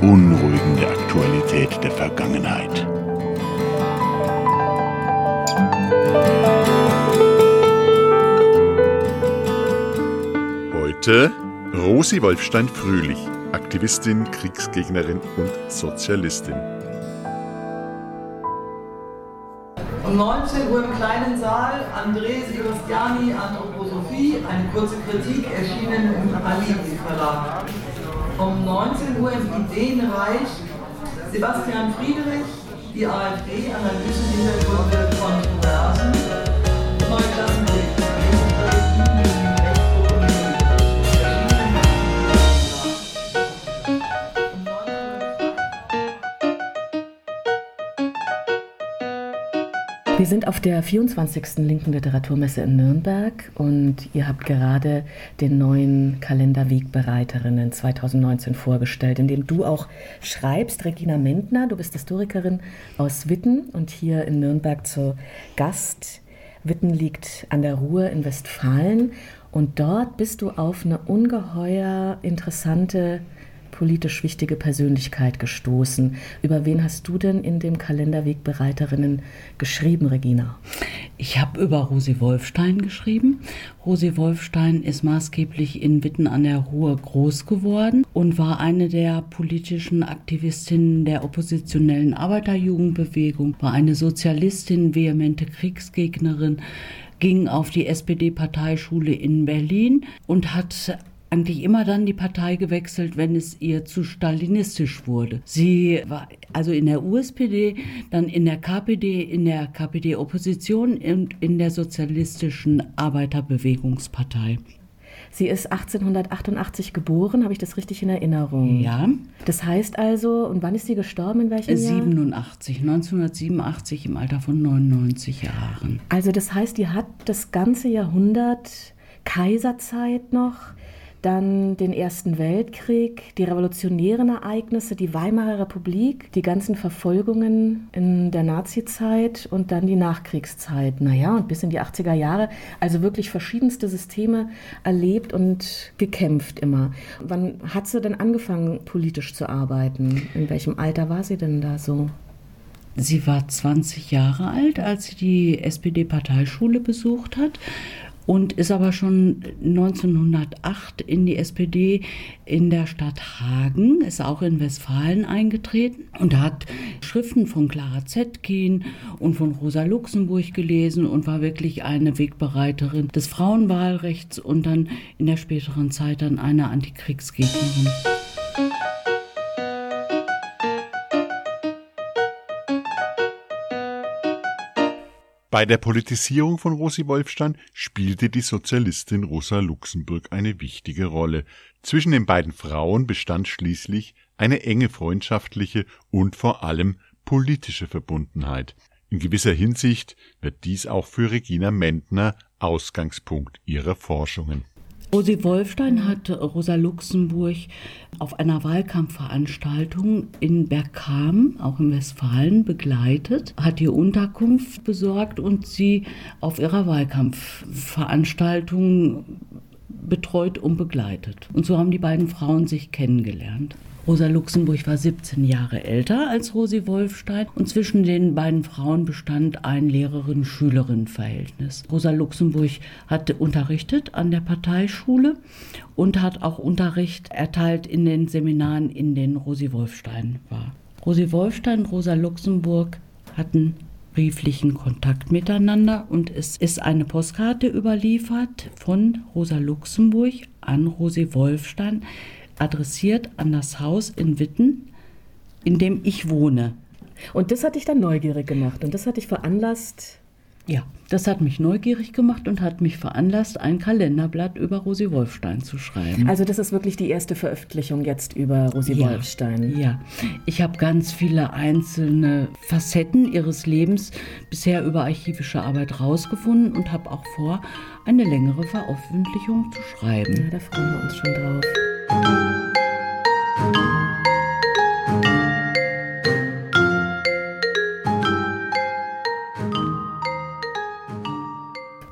Beunruhigende Aktualität der Vergangenheit. Heute Rosi Wolfstein-Fröhlich, Aktivistin, Kriegsgegnerin und Sozialistin. Um 19 Uhr im kleinen Saal André Sebastiani, Anthroposophie, eine kurze Kritik, erschienen im Alibi Verlag. Um 19 Uhr im Ideenreich Sebastian Friedrich, die AfD, Analysen, Hintergründe, Kontroversen, sind auf der 24. Linken Literaturmesse in Nürnberg und ihr habt gerade den neuen Kalender Wegbereiterinnen 2019 vorgestellt, in dem du auch schreibst, Regina Mentner, du bist Historikerin aus Witten und hier in Nürnberg zu Gast. Witten liegt an der Ruhr in Westfalen und dort bist du auf eine ungeheuer interessante politisch wichtige Persönlichkeit gestoßen. Über wen hast du denn in dem Kalender Wegbereiterinnen geschrieben, Regina? Ich habe über Rosi Wolfstein geschrieben. Rosi Wolfstein ist maßgeblich in Witten an der Ruhr groß geworden und war eine der politischen Aktivistinnen der oppositionellen Arbeiterjugendbewegung, war eine Sozialistin, vehemente Kriegsgegnerin, ging auf die SPD-Parteischule in Berlin und hat eigentlich immer dann die Partei gewechselt, wenn es ihr zu stalinistisch wurde. Sie war also in der USPD, dann in der KPD, in der KPD-Opposition und in der Sozialistischen Arbeiterbewegungspartei. Sie ist 1888 geboren, habe ich das richtig in Erinnerung? Ja. Das heißt also, und wann ist sie gestorben, in welchem 87, Jahr? 1987 im Alter von 99 Jahren. Also das heißt, die hat das ganze Jahrhundert Kaiserzeit noch, dann den Ersten Weltkrieg, die revolutionären Ereignisse, die Weimarer Republik, die ganzen Verfolgungen in der Nazizeit und dann die Nachkriegszeit. Naja, und bis in die 80er Jahre, also wirklich verschiedenste Systeme erlebt und gekämpft immer. Wann hat sie denn angefangen, politisch zu arbeiten? In welchem Alter war sie denn da so? Sie war 20 Jahre alt, als sie die SPD-Parteischule besucht hat und ist aber schon 1908 in die SPD in der Stadt Hagen, ist auch in Westfalen eingetreten und hat Schriften von Clara Zetkin und von Rosa Luxemburg gelesen und war wirklich eine Wegbereiterin des Frauenwahlrechts und dann in der späteren Zeit dann eine Antikriegsgegnerin. Bei der Politisierung von Rosi Wolfstein spielte die Sozialistin Rosa Luxemburg eine wichtige Rolle. Zwischen den beiden Frauen bestand schließlich eine enge freundschaftliche und vor allem politische Verbundenheit. In gewisser Hinsicht wird dies auch für Regina Mentner Ausgangspunkt ihrer Forschungen. Rosi Wolfstein hat Rosa Luxemburg auf einer Wahlkampfveranstaltung in Bergkam, auch in Westfalen, begleitet, hat ihr Unterkunft besorgt und sie auf ihrer Wahlkampfveranstaltung betreut und begleitet. Und so haben die beiden Frauen sich kennengelernt. Rosa Luxemburg war 17 Jahre älter als Rosi Wolfstein und zwischen den beiden Frauen bestand ein Lehrerin-Schülerin-Verhältnis. Rosa Luxemburg hat unterrichtet an der Parteischule und hat auch Unterricht erteilt in den Seminaren, in denen Rosi Wolfstein war. Rosi Wolfstein und Rosa Luxemburg hatten brieflichen Kontakt miteinander und es ist eine Postkarte überliefert von Rosa Luxemburg an Rosi Wolfstein, adressiert an das Haus in Witten, in dem ich wohne. Und das hat dich dann neugierig gemacht und das hat dich veranlasst, Ja, das hat mich neugierig gemacht und hat mich veranlasst, ein Kalenderblatt über Rosi Wolfstein zu schreiben. Also das ist wirklich die erste Veröffentlichung jetzt über Rosi ja, Wolfstein. Ja, ich habe ganz viele einzelne Facetten ihres Lebens bisher über archivische Arbeit rausgefunden und habe auch vor, eine längere Veröffentlichung zu schreiben. Ja, da freuen wir uns schon drauf.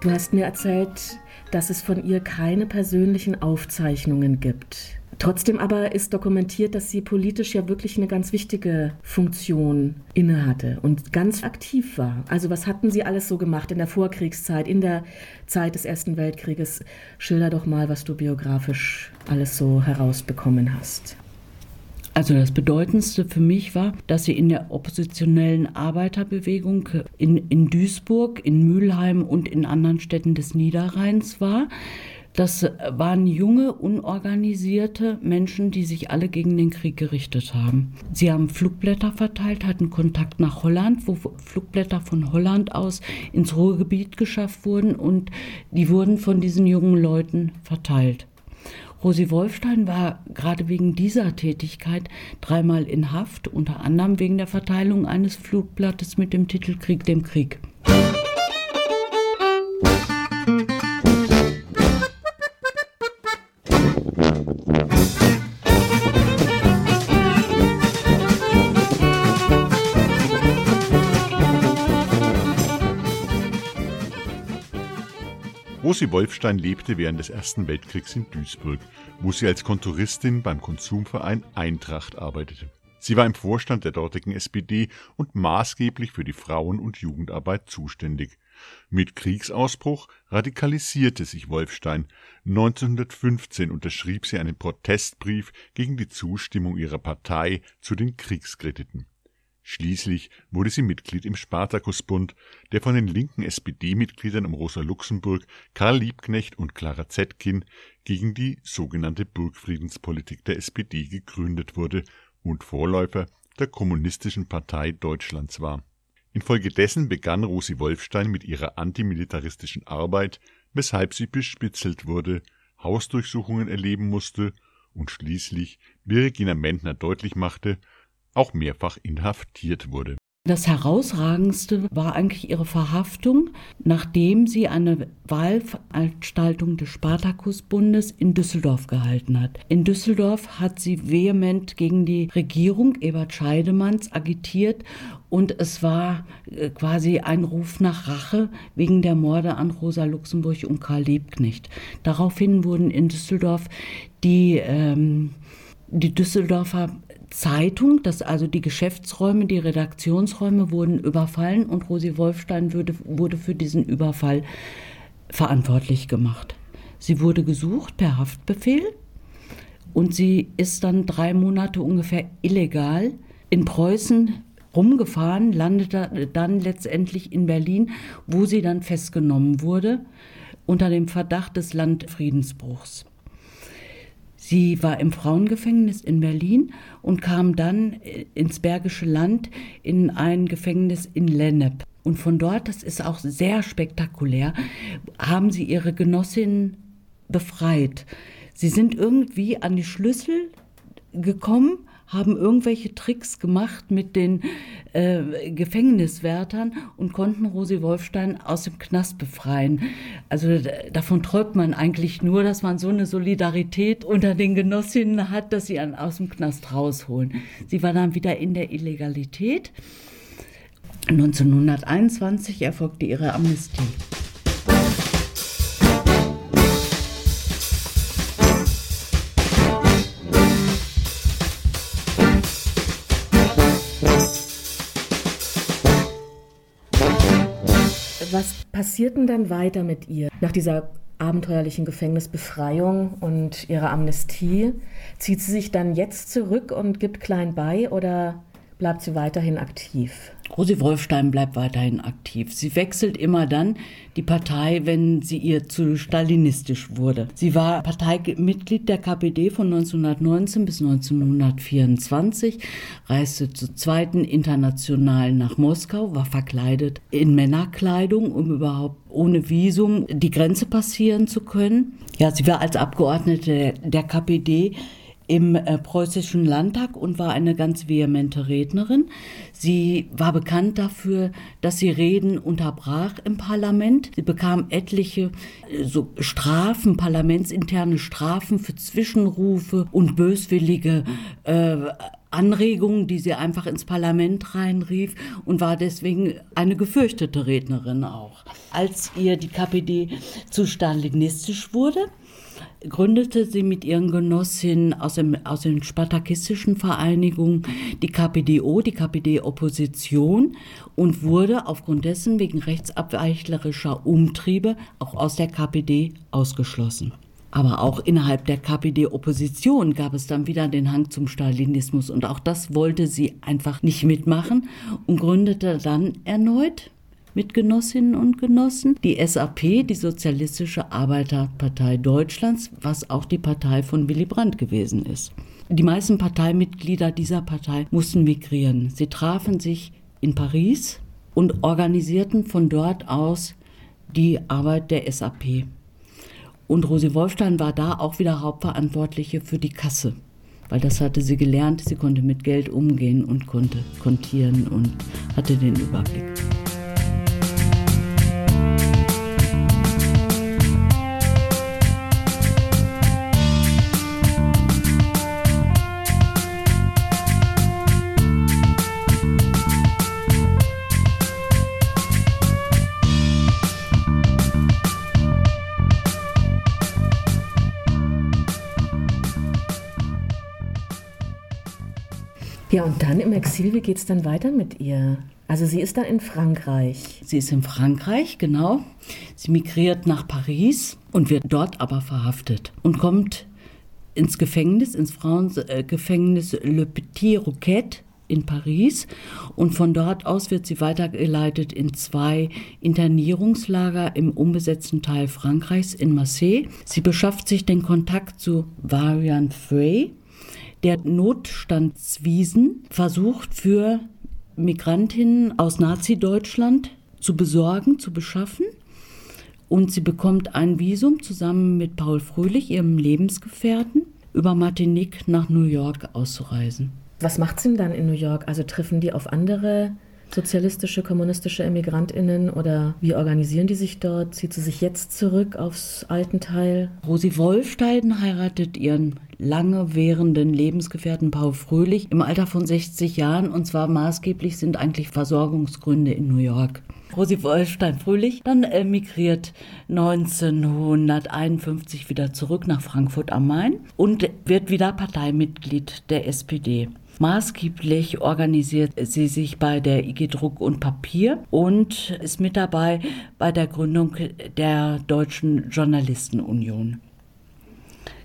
Du hast mir erzählt, dass es von ihr keine persönlichen Aufzeichnungen gibt. Trotzdem aber ist dokumentiert, dass sie politisch ja wirklich eine ganz wichtige Funktion innehatte und ganz aktiv war. Also was hatten Sie alles so gemacht in der Vorkriegszeit, in der Zeit des Ersten Weltkrieges? Schilder doch mal, was du biografisch alles so herausbekommen hast. Also das Bedeutendste für mich war, dass sie in der oppositionellen Arbeiterbewegung in, in Duisburg, in Mülheim und in anderen Städten des Niederrheins war. Das waren junge, unorganisierte Menschen, die sich alle gegen den Krieg gerichtet haben. Sie haben Flugblätter verteilt, hatten Kontakt nach Holland, wo Flugblätter von Holland aus ins Ruhrgebiet geschafft wurden und die wurden von diesen jungen Leuten verteilt. Rosi Wolfstein war gerade wegen dieser Tätigkeit dreimal in Haft, unter anderem wegen der Verteilung eines Flugblattes mit dem Titel Krieg dem Krieg. Rosi Wolfstein lebte während des Ersten Weltkriegs in Duisburg, wo sie als Kontoristin beim Konsumverein Eintracht arbeitete. Sie war im Vorstand der dortigen SPD und maßgeblich für die Frauen- und Jugendarbeit zuständig. Mit Kriegsausbruch radikalisierte sich Wolfstein. 1915 unterschrieb sie einen Protestbrief gegen die Zustimmung ihrer Partei zu den Kriegskrediten. Schließlich wurde sie Mitglied im Spartakusbund, der von den linken SPD-Mitgliedern um Rosa Luxemburg, Karl Liebknecht und Clara Zetkin gegen die sogenannte Burgfriedenspolitik der SPD gegründet wurde und Vorläufer der Kommunistischen Partei Deutschlands war. Infolgedessen begann Rosi Wolfstein mit ihrer antimilitaristischen Arbeit, weshalb sie bespitzelt wurde, Hausdurchsuchungen erleben musste und schließlich, wie Regina Mentner deutlich machte, auch mehrfach inhaftiert wurde. Das Herausragendste war eigentlich ihre Verhaftung, nachdem sie eine Wahlveranstaltung des Spartakusbundes in Düsseldorf gehalten hat. In Düsseldorf hat sie vehement gegen die Regierung Ebert Scheidemanns agitiert und es war äh, quasi ein Ruf nach Rache wegen der Morde an Rosa Luxemburg und Karl Liebknecht. Daraufhin wurden in Düsseldorf die, ähm, die Düsseldorfer Zeitung, dass also die Geschäftsräume, die Redaktionsräume wurden überfallen und Rosi Wolfstein würde, wurde für diesen Überfall verantwortlich gemacht. Sie wurde gesucht per Haftbefehl und sie ist dann drei Monate ungefähr illegal in Preußen rumgefahren, landete dann letztendlich in Berlin, wo sie dann festgenommen wurde unter dem Verdacht des Landfriedensbruchs. Sie war im Frauengefängnis in Berlin und kam dann äh, ins Bergische Land in ein Gefängnis in Lennep. Und von dort, das ist auch sehr spektakulär, haben sie ihre Genossinnen befreit. Sie sind irgendwie an die Schlüssel gekommen haben irgendwelche Tricks gemacht mit den äh, Gefängniswärtern und konnten Rosi Wolfstein aus dem Knast befreien. Also davon träumt man eigentlich nur, dass man so eine Solidarität unter den Genossinnen hat, dass sie an, aus dem Knast rausholen. Sie war dann wieder in der Illegalität. 1921 erfolgte ihre Amnestie. Passiert denn dann weiter mit ihr nach dieser abenteuerlichen Gefängnisbefreiung und ihrer Amnestie? Zieht sie sich dann jetzt zurück und gibt klein bei oder bleibt sie weiterhin aktiv? Rosi Wolfstein bleibt weiterhin aktiv. Sie wechselt immer dann die Partei, wenn sie ihr zu stalinistisch wurde. Sie war Parteimitglied der KPD von 1919 bis 1924, reiste zur zweiten Internationalen nach Moskau, war verkleidet in Männerkleidung, um überhaupt ohne Visum die Grenze passieren zu können. Ja, sie war als Abgeordnete der KPD im äh, preußischen Landtag und war eine ganz vehemente Rednerin. Sie war bekannt dafür, dass sie Reden unterbrach im Parlament. Sie bekam etliche äh, so Strafen, parlamentsinterne Strafen für Zwischenrufe und böswillige äh, Anregungen, die sie einfach ins Parlament reinrief und war deswegen eine gefürchtete Rednerin auch. Als ihr die KPD zu stalinistisch wurde, gründete sie mit ihren Genossinnen aus, dem, aus den spartakistischen Vereinigungen die KPDO, die KPD-Opposition und wurde aufgrund dessen wegen rechtsabweichlerischer Umtriebe auch aus der KPD ausgeschlossen. Aber auch innerhalb der KPD-Opposition gab es dann wieder den Hang zum Stalinismus und auch das wollte sie einfach nicht mitmachen und gründete dann erneut Mitgenossinnen und Genossen, die SAP, die Sozialistische Arbeiterpartei Deutschlands, was auch die Partei von Willy Brandt gewesen ist. Die meisten Parteimitglieder dieser Partei mussten migrieren. Sie trafen sich in Paris und organisierten von dort aus die Arbeit der SAP. Und Rosi Wolfstein war da auch wieder Hauptverantwortliche für die Kasse, weil das hatte sie gelernt. Sie konnte mit Geld umgehen und konnte kontieren und hatte den Überblick. Ja, und dann im Exil, wie geht es dann weiter mit ihr? Also sie ist dann in Frankreich. Sie ist in Frankreich, genau. Sie migriert nach Paris und wird dort aber verhaftet und kommt ins Gefängnis, ins Frauengefängnis Le Petit Roquette in Paris und von dort aus wird sie weitergeleitet in zwei Internierungslager im unbesetzten Teil Frankreichs in Marseille. Sie beschafft sich den Kontakt zu Varian Frey, der Notstandswiesen versucht für Migrantinnen aus Nazi-Deutschland zu besorgen, zu beschaffen. Und sie bekommt ein Visum zusammen mit Paul Fröhlich, ihrem Lebensgefährten, über Martinique nach New York auszureisen. Was macht sie denn dann in New York? Also treffen die auf andere sozialistische, kommunistische Emigrantinnen oder wie organisieren die sich dort? Zieht sie sich jetzt zurück aufs Altenteil? Rosi Wolfstein heiratet ihren lange währenden Lebensgefährten Paul Fröhlich im Alter von 60 Jahren und zwar maßgeblich sind eigentlich Versorgungsgründe in New York. Rosi Wolfstein Fröhlich dann emigriert 1951 wieder zurück nach Frankfurt am Main und wird wieder Parteimitglied der SPD. Maßgeblich organisiert sie sich bei der IG Druck und Papier und ist mit dabei bei der Gründung der Deutschen Journalistenunion.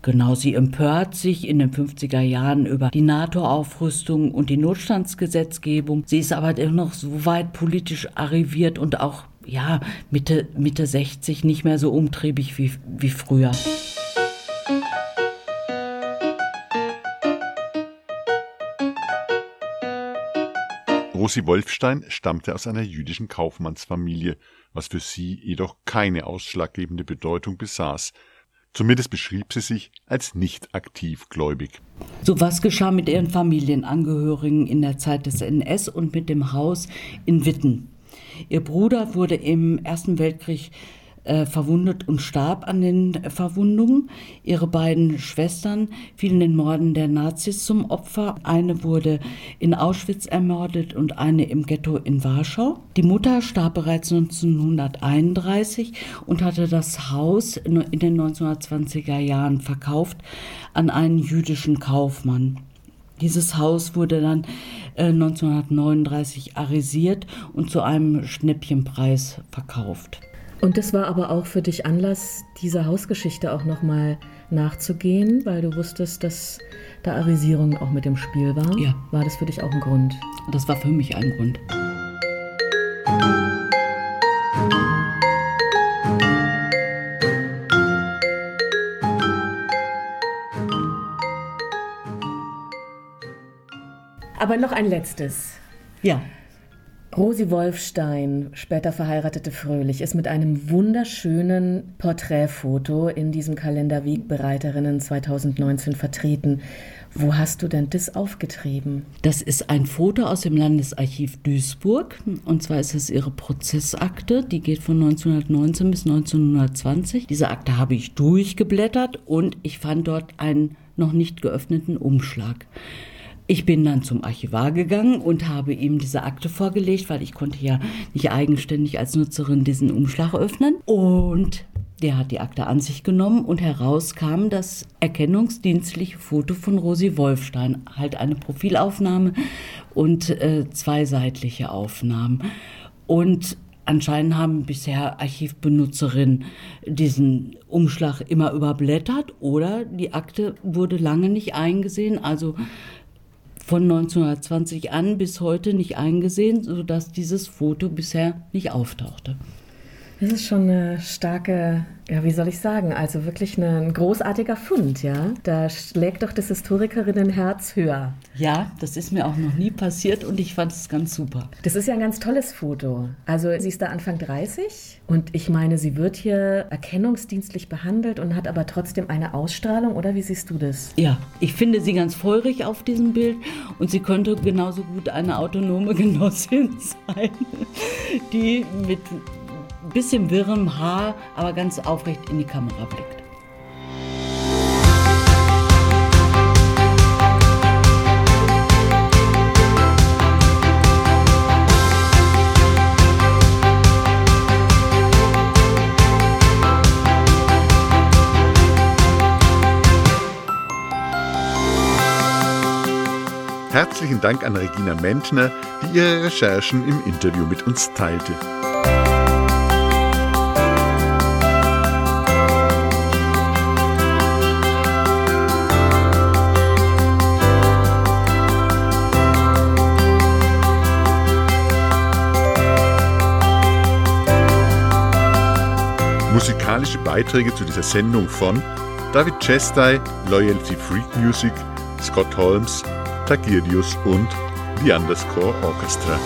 Genau, sie empört sich in den 50er Jahren über die NATO-Aufrüstung und die Notstandsgesetzgebung. Sie ist aber immer noch so weit politisch arriviert und auch ja, Mitte, Mitte 60 nicht mehr so umtriebig wie, wie früher. Rosi Wolfstein stammte aus einer jüdischen Kaufmannsfamilie, was für sie jedoch keine ausschlaggebende Bedeutung besaß. Zumindest beschrieb sie sich als nicht aktiv gläubig. So was geschah mit ihren Familienangehörigen in der Zeit des NS und mit dem Haus in Witten. Ihr Bruder wurde im Ersten Weltkrieg äh, verwundet und starb an den Verwundungen. Ihre beiden Schwestern fielen den Morden der Nazis zum Opfer. Eine wurde in Auschwitz ermordet und eine im Ghetto in Warschau. Die Mutter starb bereits 1931 und hatte das Haus in den 1920er Jahren verkauft an einen jüdischen Kaufmann. Dieses Haus wurde dann äh, 1939 arisiert und zu einem Schnäppchenpreis verkauft. Und das war aber auch für dich Anlass, dieser Hausgeschichte auch nochmal nachzugehen, weil du wusstest, dass da Arisierung auch mit dem Spiel war. Ja. War das für dich auch ein Grund? Das war für mich ein Grund. Aber noch ein letztes. Ja. Rosi Wolfstein, später verheiratete Fröhlich, ist mit einem wunderschönen Porträtfoto in diesem Kalender Wegbereiterinnen 2019 vertreten. Wo hast du denn das aufgetrieben? Das ist ein Foto aus dem Landesarchiv Duisburg. Und zwar ist es ihre Prozessakte. Die geht von 1919 bis 1920. Diese Akte habe ich durchgeblättert und ich fand dort einen noch nicht geöffneten Umschlag. Ich bin dann zum Archivar gegangen und habe ihm diese Akte vorgelegt, weil ich konnte ja nicht eigenständig als Nutzerin diesen Umschlag öffnen. Und der hat die Akte an sich genommen und heraus kam das erkennungsdienstliche Foto von Rosi Wolfstein. Halt eine Profilaufnahme und äh, zwei seitliche Aufnahmen. Und anscheinend haben bisher Archivbenutzerinnen diesen Umschlag immer überblättert oder die Akte wurde lange nicht eingesehen. Also von 1920 an bis heute nicht eingesehen, sodass dieses Foto bisher nicht auftauchte. Das ist schon eine starke, ja, wie soll ich sagen, also wirklich ein großartiger Fund, ja. Da schlägt doch das Historikerinnenherz höher. Ja, das ist mir auch noch nie passiert und ich fand es ganz super. Das ist ja ein ganz tolles Foto. Also sie ist da Anfang 30 und ich meine, sie wird hier erkennungsdienstlich behandelt und hat aber trotzdem eine Ausstrahlung, oder wie siehst du das? Ja, ich finde sie ganz feurig auf diesem Bild und sie könnte genauso gut eine autonome Genossin sein, die mit bisschen wirrem Haar, aber ganz aufrecht in die Kamera blickt. Herzlichen Dank an Regina Mentner, die ihre Recherchen im Interview mit uns teilte. Musikalische Beiträge zu dieser Sendung von David Chestai, Loyalty Freak Music, Scott Holmes, Tagirius und The Underscore Orchestra.